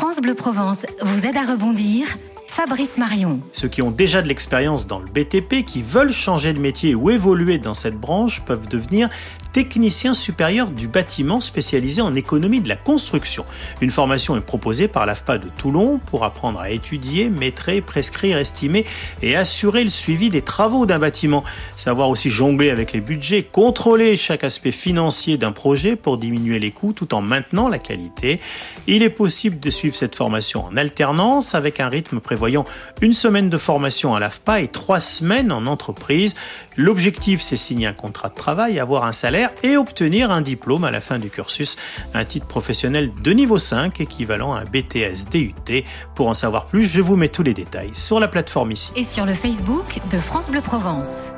France Bleu Provence vous aide à rebondir. Fabrice Marion. Ceux qui ont déjà de l'expérience dans le BTP, qui veulent changer de métier ou évoluer dans cette branche, peuvent devenir technicien supérieur du bâtiment spécialisé en économie de la construction. Une formation est proposée par l'AFPA de Toulon pour apprendre à étudier, maîtriser, prescrire, estimer et assurer le suivi des travaux d'un bâtiment. Savoir aussi jongler avec les budgets, contrôler chaque aspect financier d'un projet pour diminuer les coûts tout en maintenant la qualité. Il est possible de suivre cette formation en alternance avec un rythme prévoyant une semaine de formation à l'AFPA et trois semaines en entreprise. L'objectif, c'est signer un contrat de travail, avoir un salaire et obtenir un diplôme à la fin du cursus, un titre professionnel de niveau 5 équivalent à un BTS DUT. Pour en savoir plus, je vous mets tous les détails sur la plateforme ici. Et sur le Facebook de France Bleu Provence.